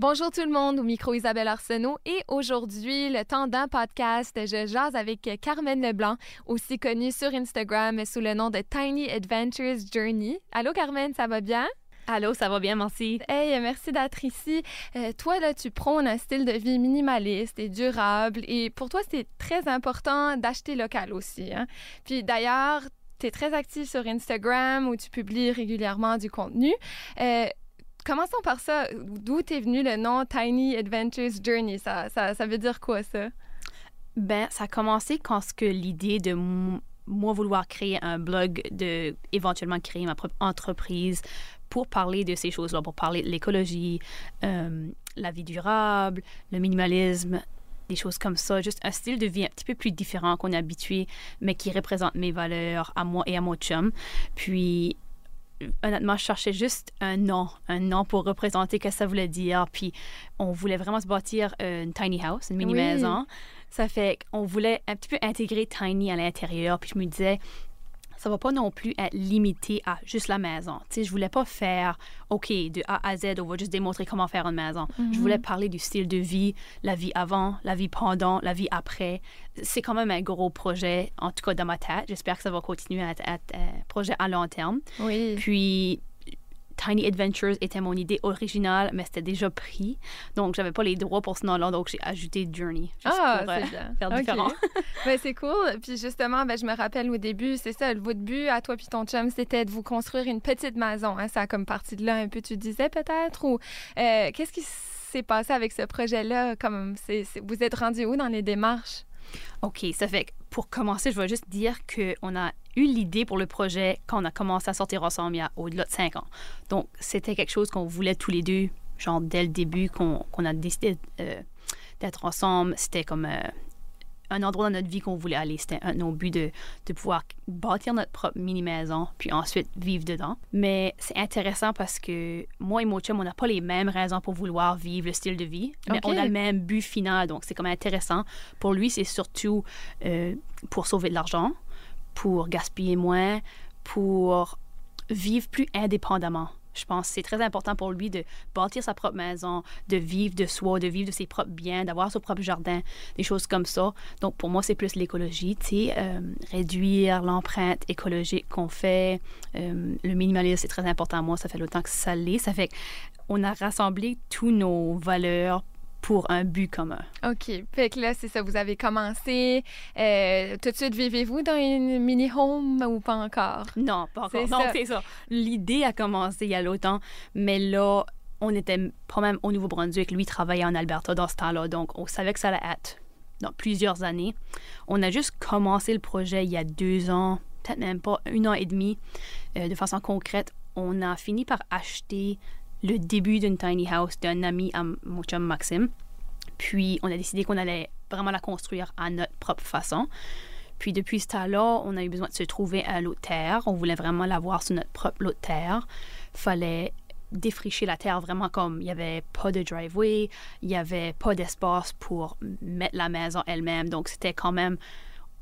Bonjour tout le monde, au micro Isabelle Arsenault et aujourd'hui, le temps d'un podcast, je jase avec Carmen Leblanc, aussi connue sur Instagram sous le nom de Tiny Adventures Journey. Allô Carmen, ça va bien? Allô, ça va bien, merci. Hey, merci d'être ici. Euh, toi, là, tu prônes un style de vie minimaliste et durable et pour toi, c'est très important d'acheter local aussi. Hein? Puis d'ailleurs, tu es très active sur Instagram où tu publies régulièrement du contenu. Euh, commençons par ça. D'où est venu le nom Tiny Adventures Journey? Ça, ça, ça veut dire quoi, ça? Ben, ça a commencé quand ce que l'idée de moi vouloir créer un blog, de éventuellement créer ma propre entreprise pour parler de ces choses-là, pour parler de l'écologie, euh, la vie durable, le minimalisme, des choses comme ça, juste un style de vie un petit peu plus différent qu'on est habitué, mais qui représente mes valeurs à moi et à mon chum. Puis honnêtement, je cherchais juste un nom, un nom pour représenter ce que ça voulait dire. Puis on voulait vraiment se bâtir une tiny house, une mini maison. Ça fait qu'on voulait un petit peu intégrer tiny à l'intérieur. Puis je me disais, ça va pas non plus être limité à juste la maison. Tu sais, je voulais pas faire, OK, de A à Z, on va juste démontrer comment faire une maison. Je mhm. voulais parler du style de vie, la vie avant, la vie pendant, la vie après. C'est quand même un gros projet, en tout cas dans ma tête. J'espère que ça va continuer à être, un projet à long terme. Oui. Puis, Tiny Adventures était mon idée originale, mais c'était déjà pris. Donc, j'avais pas les droits pour ce nom-là, donc j'ai ajouté Journey. Juste ah, pour, euh, faire différent. ben, c'est cool. Puis justement, ben, je me rappelle au début, c'est ça, votre but à toi puis ton chum, c'était de vous construire une petite maison. Hein? Ça a comme partie de là un peu, tu disais peut-être? Ou euh, qu'est-ce qui s'est passé avec ce projet-là? Comme vous êtes rendu où dans les démarches? OK, ça fait que pour commencer, je vais juste dire qu'on a eu l'idée pour le projet quand on a commencé à sortir ensemble il y a au-delà de cinq ans. Donc, c'était quelque chose qu'on voulait tous les deux, genre dès le début qu'on a décidé euh, d'être ensemble. C'était comme euh, un endroit dans notre vie qu'on voulait aller. C'était un de nos buts de, de, pouvoir bâtir notre propre mini-maison, puis ensuite vivre dedans. Mais c'est intéressant parce que moi et mon chum, on n'a pas les mêmes raisons pour vouloir vivre le style de vie, mais on a le même but final. Donc, c'est comme intéressant. Pour lui, c'est surtout euh, pour sauver de l'argent, pour gaspiller moins, pour vivre plus indépendamment. Je pense que c'est très important pour lui de bâtir sa propre maison, de vivre de soi, de vivre de ses propres biens, d'avoir son propre jardin, des choses comme ça. Donc, pour moi, c'est plus l'écologie, tu sais, euh, réduire l'empreinte écologique qu'on fait. Euh, le minimalisme, c'est très important à moi. Ça fait longtemps que ça l'est. Ça fait qu'on a rassemblé tous nos valeurs pour un but commun. OK. Fait que là, c'est ça, vous avez commencé. Euh, tout de suite, vivez-vous dans une mini-home ou pas encore? Non, pas encore. Non, c'est ça. L'idée a commencé il y a longtemps, mais là, on était pas même au Nouveau-Brunswick. Lui travaillait en Alberta dans ce temps-là, donc on savait que ça allait être dans plusieurs années. On a juste commencé le projet il y a deux ans, peut-être même pas un an et demi, euh, de façon concrète. On a fini par acheter le début d'une tiny house d'un ami à mon chum Maxime. Puis on a décidé qu'on allait vraiment la construire à notre propre façon. Puis depuis ce temps-là, on a eu besoin de se trouver lot de terre. On voulait vraiment l'avoir sur notre propre lot terre. Fallait défricher la terre vraiment comme il n'y avait pas de driveway, il n'y avait pas d'espace pour mettre la maison elle-même. Donc c'était quand même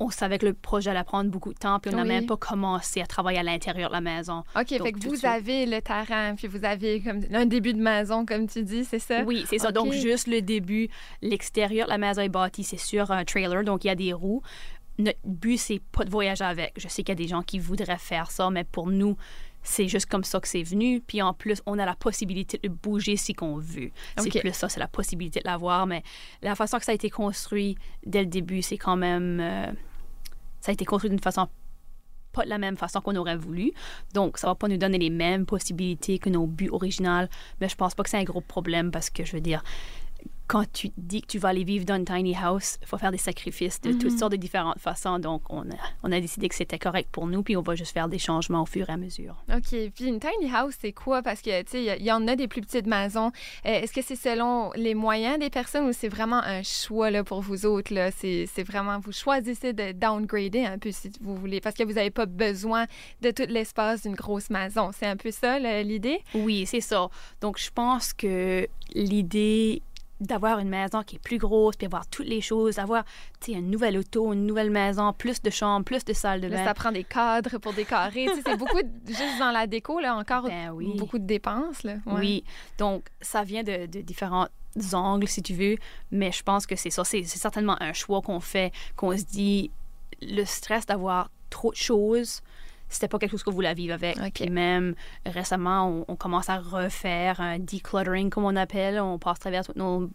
on savait que le projet allait prendre beaucoup de temps, puis on n'a même pas commencé à travailler à l'intérieur de la maison. OK, fait que vous avez le terrain, puis vous avez comme un début de maison, comme tu dis, c'est ça? Oui, c'est ça. Donc, juste le début, l'extérieur de la maison est bâtie, c'est sur un trailer, donc il y a des roues. Notre but, c'est pas de voyager avec. Je sais qu'il y a des gens qui voudraient faire ça, mais pour nous, c'est juste comme ça que c'est venu. Puis en plus, on a la possibilité de bouger si qu'on veut. C'est plus ça, c'est la possibilité de l'avoir. Mais la façon que ça a été construit dès le début, c'est quand même... Euh, ça a été construit d'une façon pas de la même façon qu'on aurait voulu. Donc, ça va pas nous donner les mêmes possibilités que nos buts originaux. Mais je pense pas que c'est un gros problème parce que, je veux dire, quand tu dis que tu vas aller vivre dans une tiny house, il faut faire des sacrifices de toutes mhm. sortes de différentes façons. Donc, on a, on a décidé que c'était correct pour nous, puis on va juste faire des changements au fur et à mesure. OK. Puis une tiny house, c'est quoi? Parce que, tu sais, il y, en a des plus petites maisons. Euh, est-ce que c'est selon les moyens des personnes ou c'est vraiment un choix là, pour vous autres? C'est, vraiment, vous choisissez de downgrader un peu si vous voulez, parce que vous n'avez pas besoin de tout l'espace d'une grosse maison. C'est un peu ça, l'idée? Oui, c'est ça. Donc, je pense que l'idée d'avoir une maison qui est plus grosse, puis avoir toutes les choses, avoir une nouvelle auto, une nouvelle maison, plus de chambres, plus de salles de bain. ça prend des cadres pour décorer. c'est beaucoup, juste dans la déco, là, encore ben beaucoup de dépenses. Là. Oui, donc ça vient de, différents angles, si tu veux, mais je pense que c'est ça. C'est certainement un choix qu'on fait, qu'on se dit, le stress d'avoir trop de choses, c'était pas quelque chose que vous voulez vivre avec. Et même récemment, on, commence à refaire un decluttering, comme on appelle. On passe à travers tous nos,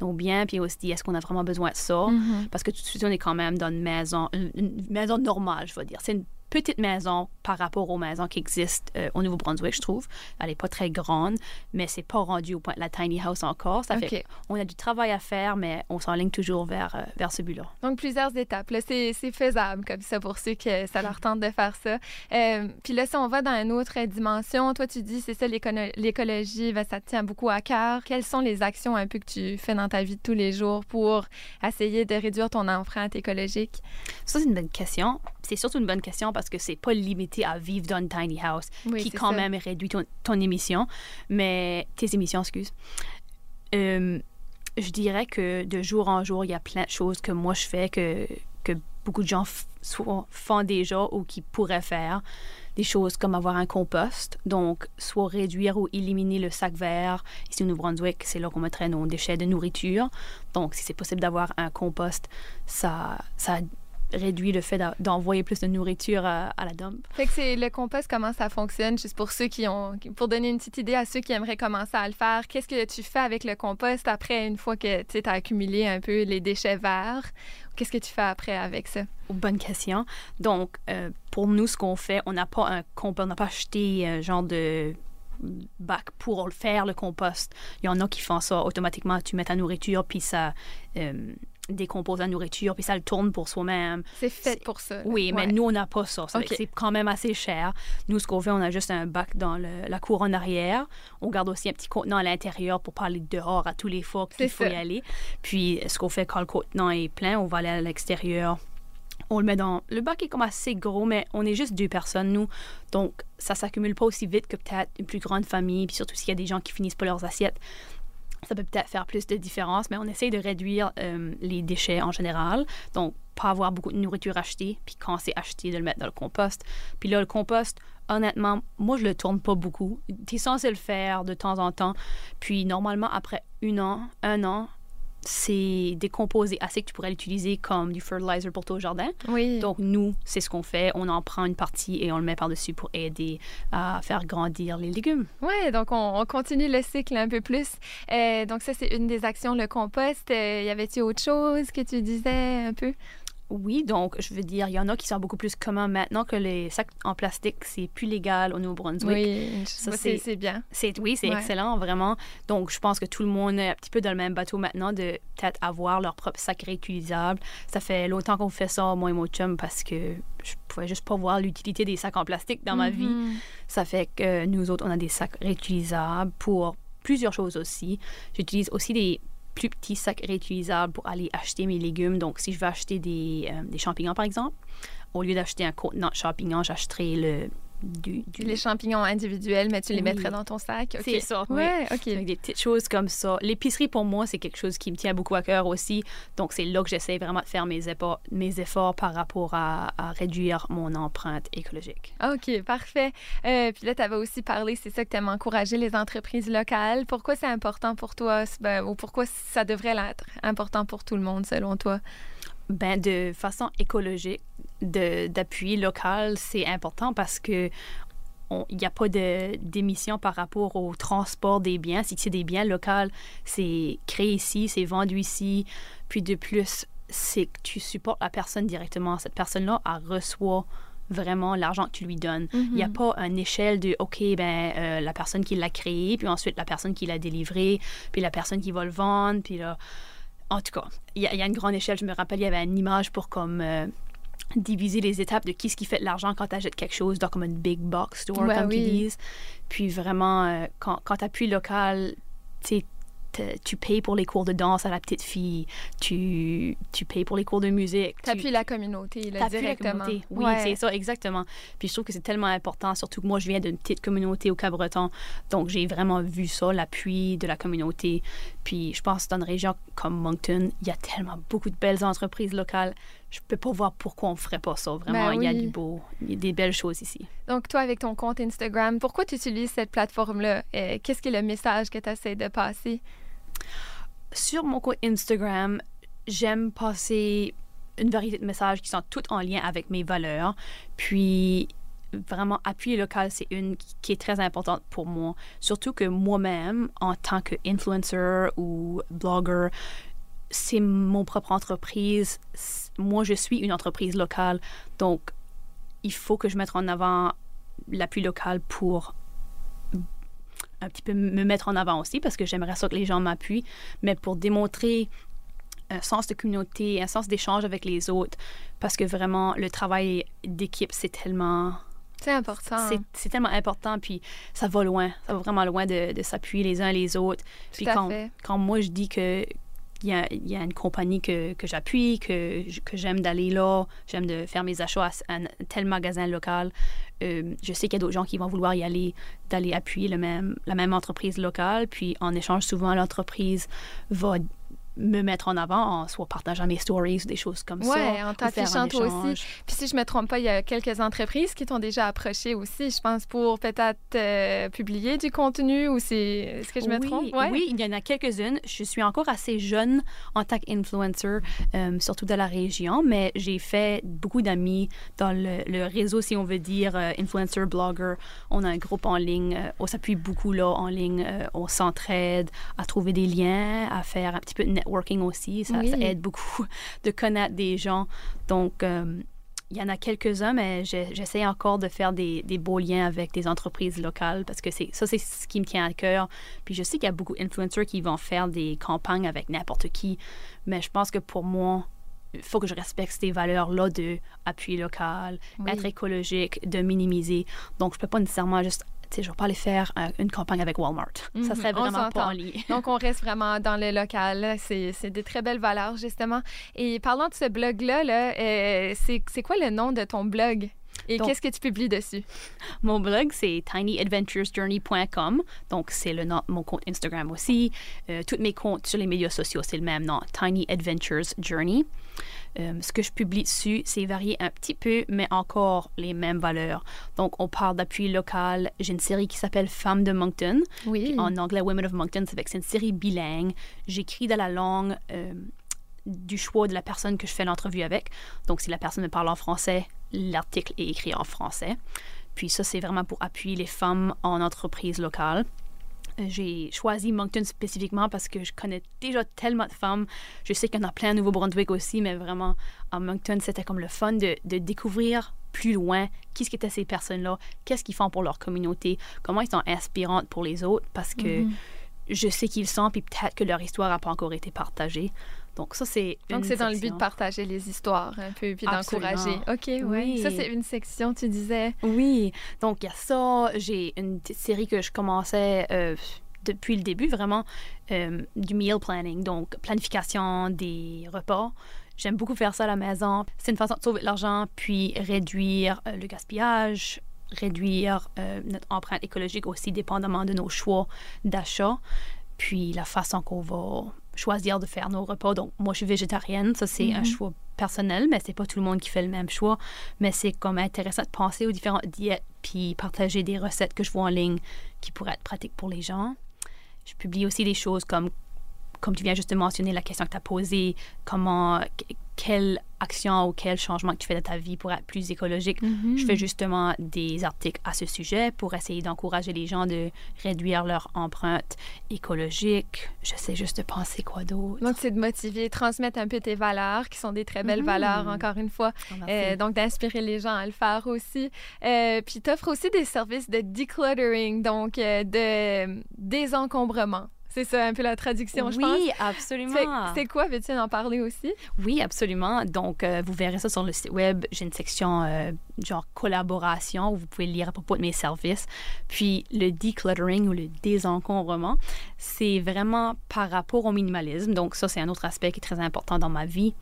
nos biens, puis aussi, est-ce qu'on a vraiment besoin de ça? Mm-hmm. Parce que tout de suite, on est quand même dans une maison, une, maison normale, je veux dire. C'est une petite maison par rapport aux maisons qui existent euh, au Nouveau-Brunswick, je trouve. Elle n'est pas très grande, mais c'est pas rendu au point de la tiny house encore. Ça fait on a du travail à faire, mais on s'enligne toujours vers, euh, vers ce but-là. Donc, plusieurs étapes. C'est faisable comme ça pour ceux que ça leur tente de faire ça. Euh, puis là, si on va dans une autre dimension, toi, tu dis, c'est ça, l'écologie, ben, ça te tient beaucoup à cœur. Quelles sont les actions un peu que tu fais dans ta vie de tous les jours pour essayer de réduire ton empreinte écologique? Ça, c'est une bonne question. C'est surtout une bonne question parce parce que c'est pas limité à vivre dans une tiny house, qui quand même réduit ton, émission, mais tes émissions, excuse. Euh, je dirais que de jour en jour, il y a plein de choses que moi je fais que, que beaucoup de gens font déjà ou qui pourraient faire. Des choses comme avoir un compost, donc soit réduire ou éliminer le sac vert. Ici au Nouveau-Brunswick, c'est là qu'on mettrait nos déchets de nourriture. Donc, si c'est possible d'avoir un compost, ça, ça réduit le fait d'envoyer plus de nourriture à, la dump. Fait que c'est le compost, comment ça fonctionne, juste pour ceux qui ont, pour donner une petite idée à ceux qui aimeraient commencer à le faire, qu'est-ce que tu fais avec le compost après, une fois que tu as accumulé un peu les déchets verts? Qu'est-ce que tu fais après avec ça? Bonne question. Donc, euh, pour nous, ce qu'on fait, on n'a pas un compost, on n'a pas acheté un genre de bac pour faire le compost. Il y en a qui font ça automatiquement. Tu mets ta nourriture, puis ça, euh, décompose la nourriture, puis ça le tourne pour soi-même. C'est fait pour ça. Oui, mais nous, on n'a pas ça. C'est quand même assez cher. Nous, ce qu'on fait, on a juste un bac dans la cour en arrière. On garde aussi un petit contenant à l'intérieur pour parler dehors à tous les fois qu'il faut y aller. Puis, ce qu'on fait quand le contenant est plein, on va aller à l'extérieur. On le met dans... Le bac est comme assez gros, mais on est juste deux personnes, nous. Donc, ça s'accumule pas aussi vite que peut-être une plus grande famille, puis surtout s'il y a des gens qui finissent pas leurs assiettes ça peut peut-être faire plus de différence, mais on essaye de réduire euh, les déchets en général. Donc, pas avoir beaucoup de nourriture achetée, puis quand c'est acheté, de le mettre dans le compost. Puis là, le compost, honnêtement, moi, je le tourne pas beaucoup. Tu es censé le faire de temps en temps. Puis, normalement, après un an, un an, c'est décomposé assez que tu pourrais l'utiliser comme du fertilizer pour ton jardin. Oui. Donc, nous, c'est ce qu'on fait. On en prend une partie et on le met par-dessus pour aider à faire grandir les légumes. Oui, donc on, continue le cycle un peu plus. Euh, donc, ça, c'est une des actions, le compost. Euh, y avait-il autre chose que tu disais un peu? Oui, donc je veux dire, il y en a qui sont beaucoup plus communs maintenant que les sacs en plastique, c'est plus légal au Nouveau-Brunswick. Oui, c'est bien. C'est oui, c'est excellent vraiment. Donc je pense que tout le monde est un petit peu dans le même bateau maintenant de peut-être avoir leur propre sac réutilisable. Ça fait longtemps qu'on fait ça moi et mon chum parce que je pouvais juste pas voir l'utilité des sacs en plastique dans ma vie. Mm-hmm. Ça fait que nous autres on a des sacs réutilisables pour plusieurs choses aussi. J'utilise aussi des plus petits sacs réutilisables pour aller acheter mes légumes. Donc, si je veux acheter des, euh, champignons, par exemple, au lieu d'acheter un contenant de champignons, j'achèterai le les champignons individuels, mais tu les mettrais dans ton sac. C'est ça. Ouais, OK. des petites choses comme ça. L'épicerie, pour moi, c'est quelque chose qui me tient beaucoup à cœur aussi. Donc, c'est là que j'essaie vraiment de faire mes efforts, mes efforts par rapport à, réduire mon empreinte écologique. OK, parfait. Euh, puis là, tu avais aussi parlé, c'est ça que tu aimes encourager les entreprises locales. Pourquoi c'est important pour toi? Ben, ou pourquoi ça devrait l'être important pour tout le monde, selon toi? Ben, de façon écologique, d'appui local, c'est important parce que il n'y a pas d'émissions par rapport au transport des biens. Si c'est des biens locaux, c'est créé ici, c'est vendu ici. Puis de plus, c'est que tu supportes la personne directement. Cette personne-là, elle reçoit vraiment l'argent que tu lui donnes. Il n'y a mm-hmm. pas une échelle de, OK, ben, euh, la personne qui l'a créé, puis ensuite la personne qui l'a délivré, puis la personne qui va le vendre, puis là... En tout cas, il y, a une grande échelle. Je me rappelle, il y avait une image pour comme... Euh, diviser les étapes de qui ce qui fait de l'argent quand tu achètes quelque chose, dans comme une big box store, comme ils disent. Puis vraiment, euh, quand, quand tu appuies local, tu tu payes pour les cours de danse à la petite fille, tu, tu payes pour les cours de musique. tu- T'appuies la communauté, là, T'appuies la directement. communauté. Oui, Ouais. c'est ça, exactement. Puis je trouve que c'est tellement important, surtout que moi, je viens d'une petite communauté au Cabreton. Donc, j'ai vraiment vu ça, l'appui de la communauté. Puis je pense que dans une région comme Moncton, il y a tellement beaucoup de belles entreprises locales. Je peux pas voir pourquoi on ferait pas ça. Vraiment, Ben il y a du beau, il y a des belles choses ici. Donc, toi, avec ton compte Instagram, pourquoi tu utilises cette plateforme-là? Euh, Qu'est-ce qui est le message que tu essaies de passer? Sur mon compte Instagram, j'aime passer une variété de messages qui sont tous en lien avec mes valeurs. Puis, vraiment, appuyer local, c'est une qui est très importante pour moi. Surtout que moi-même, en tant qu'influencer ou blogueur, c'est mon propre entreprise. Moi, je suis une entreprise locale. Donc, il faut que je mette en avant l'appui local pour un petit peu me mettre en avant aussi parce que j'aimerais ça que les gens m'appuient, mais pour démontrer un sens de communauté, un sens d'échange avec les autres, parce que vraiment, le travail d'équipe, c'est tellement, C'est important. c'est, c'est tellement important, puis ça va loin, ça va vraiment loin de, de s'appuyer les uns les autres. Puis à quand, fait. quand moi, je dis que il y a, il y a une compagnie que, que j'appuie, que, que j'aime d'aller là, j'aime de faire mes achats à, un tel magasin local. euh, je sais qu'il y a d'autres gens qui vont vouloir y aller, d'aller appuyer le même, la même entreprise locale. Puis en échange, souvent, l'entreprise va me mettre en avant en soit partageant mes stories ou des choses comme ça. Ouais, en t'affichant toi aussi. Puis si je me trompe pas, il y a quelques entreprises qui t'ont déjà approché aussi, je pense, pour peut-être euh, publier du contenu ou c'est... Est-ce que je me oui, trompe? Ouais. Oui, il y en a quelques-unes. Je suis encore assez jeune en tant qu'influencer, euh, surtout de la région, mais j'ai fait beaucoup d'amis dans le, le réseau, si on veut dire, euh, influencer, blogger. On a un groupe en ligne, euh, on s'appuie beaucoup là en ligne, on s'entraide à trouver des liens, à faire un petit peu de networking aussi. Ça, Oui. ça aide beaucoup de connaître des gens. Donc, euh, il y en a quelques-uns, mais j'essaie encore de faire des, des beaux liens avec des entreprises locales parce que ça, c'est ce qui me tient à cœur. Puis je sais qu'il y a beaucoup d'influenceurs qui vont faire des campagnes avec n'importe qui, mais je pense que pour moi, il faut que je respecte ces valeurs-là de appui local, Oui. être écologique, de minimiser. Donc, je peux pas nécessairement juste, je vais pas aller faire euh, une campagne avec Walmart. Mhm, Ça serait on vraiment pas en ligne. Donc, on reste vraiment dans le local. C'est des très belles valeurs, justement. Et parlant de ce blog-là, là, euh, c'est quoi le nom de ton blog? Et qu'est-ce que tu publies dessus? Mon blog, c'est tinyadventuresjourney.com. Donc, c'est le nom de mon compte Instagram aussi. Euh, tous mes comptes sur les médias sociaux, c'est le même nom, Tiny Adventures Journey. Euh, ce que je publie dessus, c'est varié un petit peu, mais encore les mêmes valeurs. Donc, on parle d'appui local. J'ai une série qui s'appelle Femmes de Moncton. Oui. En anglais, Women of Moncton, c'est une série bilingue. J'écris dans la langue euh, du choix de la personne que je fais l'entrevue avec. Donc, si la personne me parle en français, l'article est écrit en français. Puis ça, c'est vraiment pour appuyer les femmes en entreprise locale. Euh, J'ai choisi Moncton spécifiquement parce que je connais déjà tellement de femmes. Je sais qu'il y en a plein à Nouveau-Brunswick aussi, mais vraiment, à Moncton, c'était comme le fun de, de découvrir plus loin qui ce qu'étaient ces personnes-là, qu'est-ce qu'ils font pour leur communauté, comment ils sont inspirantes pour les autres, parce que Mhm. je sais qu'ils sont, puis peut-être que leur histoire n'a pas encore été partagée. Donc ça, c'est Donc, c'est dans le but de partager les histoires un peu, puis d'encourager. OK, oui. Oui. Ça, c'est une section, tu disais. Oui, donc il y a ça. J'ai une petite série que je commençais euh, depuis le début, vraiment, euh, du meal planning, donc planification des repas. J'aime beaucoup faire ça à la maison. C'est une façon de sauver de l'argent, puis réduire euh, le gaspillage, réduire notre empreinte écologique aussi, dépendamment de nos choix d'achat, puis la façon qu'on va choisir de faire nos repas. Donc, moi, je suis végétarienne. Ça, c'est un Mhm. choix personnel, mais c'est pas tout le monde qui fait le même choix. Mais c'est comme intéressant de penser aux différentes diètes, puis partager des recettes que je vois en ligne qui pourraient être pratiques pour les gens. Je publie aussi des choses comme, comme tu viens juste de mentionner, la question que tu as posée, comment, que- quelle action ou quel changement que tu fais dans ta vie pour être plus écologique. Mhm. Je fais justement des articles à ce sujet pour essayer d'encourager les gens de réduire leur empreinte écologique. J'essaie juste de penser quoi d'autre. Donc, c'est de motiver, transmettre un peu tes valeurs, qui sont des très belles Mhm. valeurs, encore une fois. Oh. Euh, donc, d'inspirer les gens à le faire aussi. Euh, puis, tu offres aussi des services de decluttering, donc euh, de désencombrement. C'est ça, un peu la traduction, je pense. Oui, absolument. C'est quoi, veux-tu en parler aussi? Oui, absolument. Donc, euh, vous verrez ça sur le site web. J'ai une section euh, genre collaboration où vous pouvez lire à propos de mes services. Puis, le decluttering ou le désencombrement, c'est vraiment par rapport au minimalisme. Donc, ça, c'est un autre aspect qui est très important dans ma vie.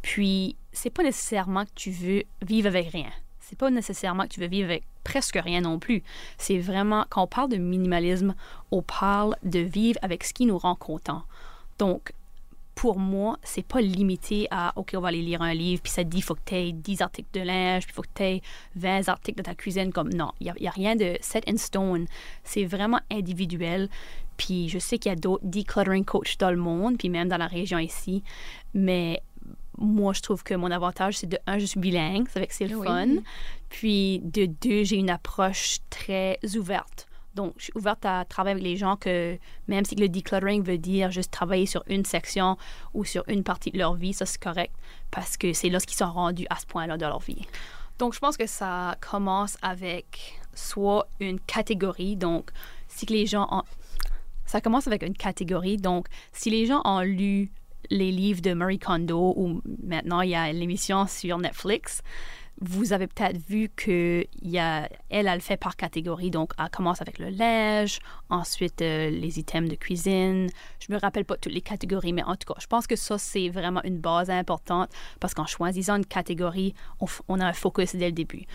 Puis, c'est pas nécessairement que tu veux vivre avec rien. C'est pas nécessairement que tu veux vivre avec presque rien non plus. C'est vraiment, quand on parle de minimalisme, on parle de vivre avec ce qui nous rend content. Donc, pour moi, c'est pas limité à OK, on va aller lire un livre, puis ça dit faut que tu aies 10 articles de linge, puis faut que tu aies 20 articles de ta cuisine. Comme non, il n'y a, a, rien de set in stone. C'est vraiment individuel. Puis je sais qu'il y a d'autres decluttering coachs dans le monde, puis même dans la région ici. Mais moi, je trouve que mon avantage, c'est de un, je suis bilingue, ça fait que c'est le fun. Puis de deux, j'ai une approche très ouverte. Donc, je suis ouverte à travailler avec les gens que, même si le decluttering veut dire juste travailler sur une section ou sur une partie de leur vie, ça c'est correct parce que c'est là ce qu'ils sont rendus à ce point-là de leur vie. Donc, je pense que ça commence avec soit une catégorie. Donc, si les gens ont... Ça commence avec une catégorie. Donc, si les gens ont lu les livres de Marie Kondo ou maintenant il y a l'émission sur Netflix, vous avez peut-être vu que y a, elle, elle fait par catégorie. Donc, elle commence avec le linge, ensuite euh, les items de cuisine. Je me rappelle pas toutes les catégories, mais en tout cas, je pense que ça, c'est vraiment une base importante parce qu'en choisissant une catégorie, on, on, a un focus dès le début.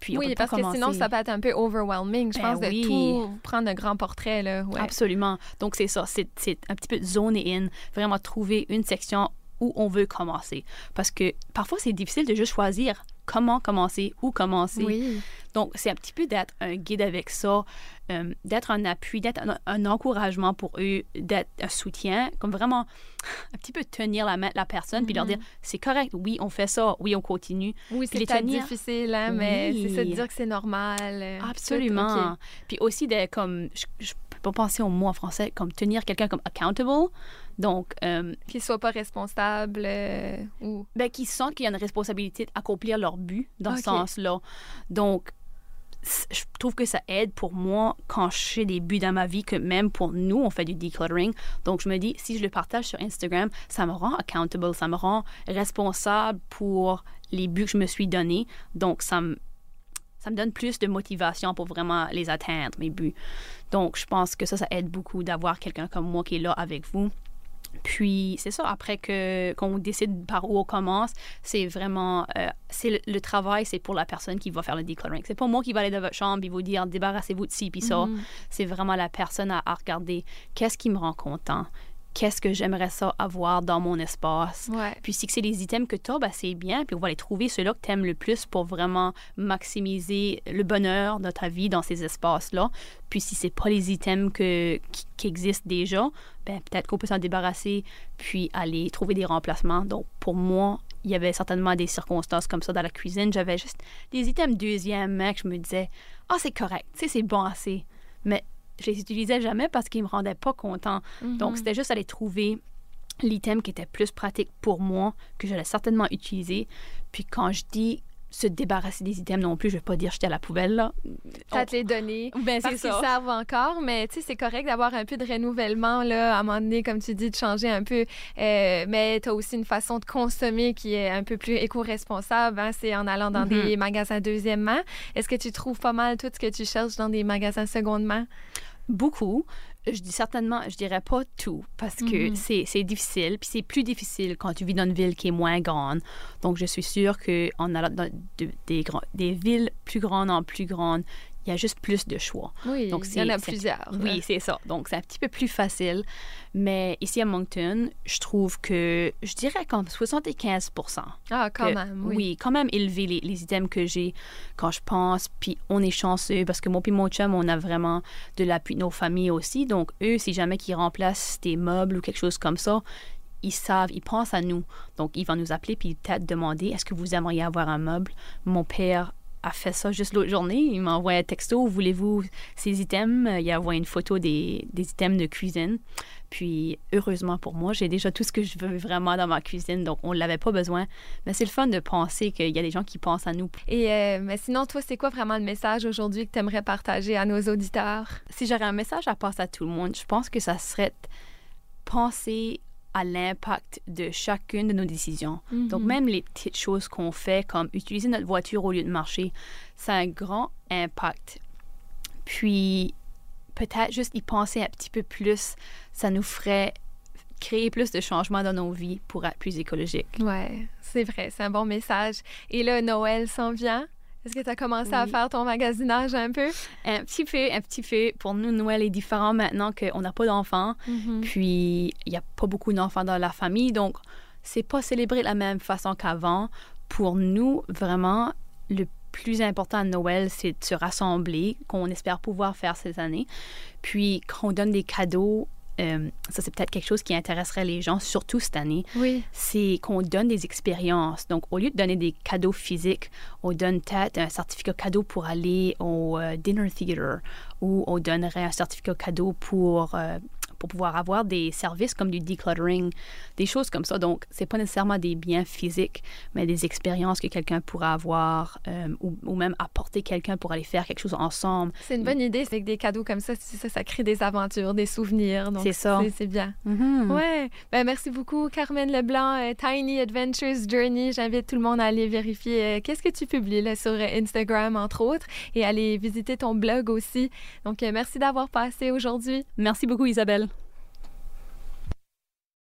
Puis oui, parce que sinon, ça peut être un peu overwhelming, je ben pense, oui. de tout prendre un grand portrait. Là. Ouais. Absolument. Donc, c'est ça. C'est un petit peu zoner in, vraiment trouver une section où on veut commencer. Parce que parfois, c'est difficile de juste choisir comment commencer, où commencer. Oui. Donc, c'est un petit peu d'être un guide avec ça, euh, d'être un appui, d'être un, un, encouragement pour eux, d'être un soutien, comme vraiment un petit peu tenir la main de la personne, mm -hmm. puis leur dire Mm-hmm. c'est correct, oui, on fait ça, oui, on continue. Oui, c'est difficile, hein, mais oui. c'est ça de dire que c'est normal. euh, Absolument. Tout, okay. Puis aussi, de, comme, je, je peux pas penser au mot en français, comme tenir quelqu'un comme accountable. Donc, euh, qu'ils soient pas responsables euh, ou ben qu'ils sentent qu'il y a une responsabilité d'accomplir leur but dans okay. ce sens-là. Donc, je trouve que ça aide pour moi quand j'ai des buts dans ma vie que même pour nous, on fait du decluttering. Donc, je me dis, si je le partage sur Instagram, ça me rend accountable, ça me rend responsable pour les buts que je me suis donnés. Donc, ça me, ça me donne plus de motivation pour vraiment les atteindre, mes buts. Donc, je pense que ça, ça aide beaucoup d'avoir quelqu'un comme moi qui est là avec vous. Puis c'est ça, après que qu'on décide par où on commence, c'est vraiment euh, c'est le, le, travail, c'est pour la personne qui va faire le decluttering. C'est pas moi qui va aller dans votre chambre et vous dire débarrassez-vous de ci puis ça. Mm -hmm. C'est vraiment la personne à, à regarder qu'est-ce qui me rend content, qu'est-ce que j'aimerais ça avoir dans mon espace. Ouais. Puis si c'est les items que tu as, ben c'est bien. Puis on va aller trouver ceux-là que tu aimes le plus pour vraiment maximiser le bonheur de ta vie dans ces espaces-là. Puis si c'est pas les items que, qui, qui existent déjà, ben peut-être qu'on peut s'en débarrasser puis aller trouver des remplacements. Donc pour moi, il y avait certainement des circonstances comme ça dans la cuisine. J'avais juste des items deuxième main que je me disais, ah, c'est correct, tu sais, c'est bon assez. Mais je les utilisais jamais parce qu'ils me rendaient pas content. Mm -hmm. Donc, c'était juste aller trouver l'item qui était plus pratique pour moi, que j'allais certainement utiliser. Puis quand je dis se débarrasser des items non plus, je vais pas dire jeter à la pouvelle, là. Peut-être les donner. Ben, parce qu'ils servent encore, mais tu sais, c'est correct d'avoir un peu de renouvellement, là, à un moment donné, comme tu dis, de changer un peu. Euh, mais tu as aussi une façon de consommer qui est un peu plus éco-responsable, hein, c'est en allant dans mm -hmm. des magasins deuxième main. Est-ce que tu trouves pas mal tout ce que tu cherches dans des magasins seconde main? Beaucoup. Je dis certainement, je dirais pas tout, parce que mm -hmm. c'est difficile. Puis c'est plus difficile quand tu vis dans une ville qui est moins grande. Donc, je suis sûre qu'en allant dans de, des, des villes plus grandes en plus grandes, il y a juste plus de choix. Oui, Donc, il y en a plusieurs. Oui, c'est ça. Donc, c'est un petit peu plus facile. Mais ici à Moncton, je trouve que, je dirais comme 75% Ah, quand que, même, oui. Oui, quand même élevé les, les items que j'ai quand je pense. Puis, on est chanceux parce que moi et mon chum, on a vraiment de l'appui de nos familles aussi. Donc, eux, si jamais qu'ils remplacent des meubles ou quelque chose comme ça, ils savent, ils pensent à nous. Donc, ils vont nous appeler puis peut-être demander est-ce que vous aimeriez avoir un meuble? Mon père a fait ça juste l'autre journée. Il m'a envoyé un texto, voulez-vous ces items? Il a envoyé une photo des, des items de cuisine. Puis, heureusement pour moi, j'ai déjà tout ce que je veux vraiment dans ma cuisine, donc on ne l'avait pas besoin. Mais c'est le fun de penser qu'il y a des gens qui pensent à nous. Et euh, mais sinon, toi, c'est quoi vraiment le message aujourd'hui que tu aimerais partager à nos auditeurs? Si j'aurais un message à passer à tout le monde, je pense que ça serait penser à l'impact de chacune de nos décisions. Donc, même les petites choses qu'on fait, comme utiliser notre voiture au lieu de marcher, ça a un grand impact. Puis, peut-être juste y penser un petit peu plus, ça nous ferait créer plus de changements dans nos vies pour être plus écologique. Ouais, c'est vrai, c'est un bon message. Et là, Noël s'en vient. Est-ce que tu as commencé à faire ton magasinage un peu? Un petit peu, un petit peu. Pour nous, Noël est différent maintenant qu'on n'a pas d'enfants. Mm-hmm. Puis, il n'y a pas beaucoup d'enfants dans la famille. Donc, c'est pas célébré de la même façon qu'avant. Pour nous, vraiment, le plus important à Noël, c'est de se rassembler, qu'on espère pouvoir faire cette année. Puis, qu'on donne des cadeaux euh, ça c'est peut-être quelque chose qui intéresserait les gens, surtout cette année, Oui. c'est qu'on donne des expériences. Donc, au lieu de donner des cadeaux physiques, on donne peut-être un certificat cadeau pour aller au euh, dinner theater ou on donnerait un certificat cadeau pour, euh, pour pouvoir avoir des services comme du decluttering, des choses comme ça. Donc, c'est pas nécessairement des biens physiques, mais des expériences que quelqu'un pourrait avoir euh, ou, ou même apporter quelqu'un pour aller faire quelque chose ensemble. C'est une bonne idée, c'est que des cadeaux comme ça, ça, ça crée des aventures, des souvenirs. C'est ça. C'est bien. Ouais. Ben, merci beaucoup, Carmen Leblanc, euh, Tiny Adventures Journey. J'invite tout le monde à aller vérifier euh, qu'est-ce que tu publies là, sur Instagram, entre autres, et aller visiter ton blog aussi. Donc, merci d'avoir passé aujourd'hui. Merci beaucoup, Isabelle.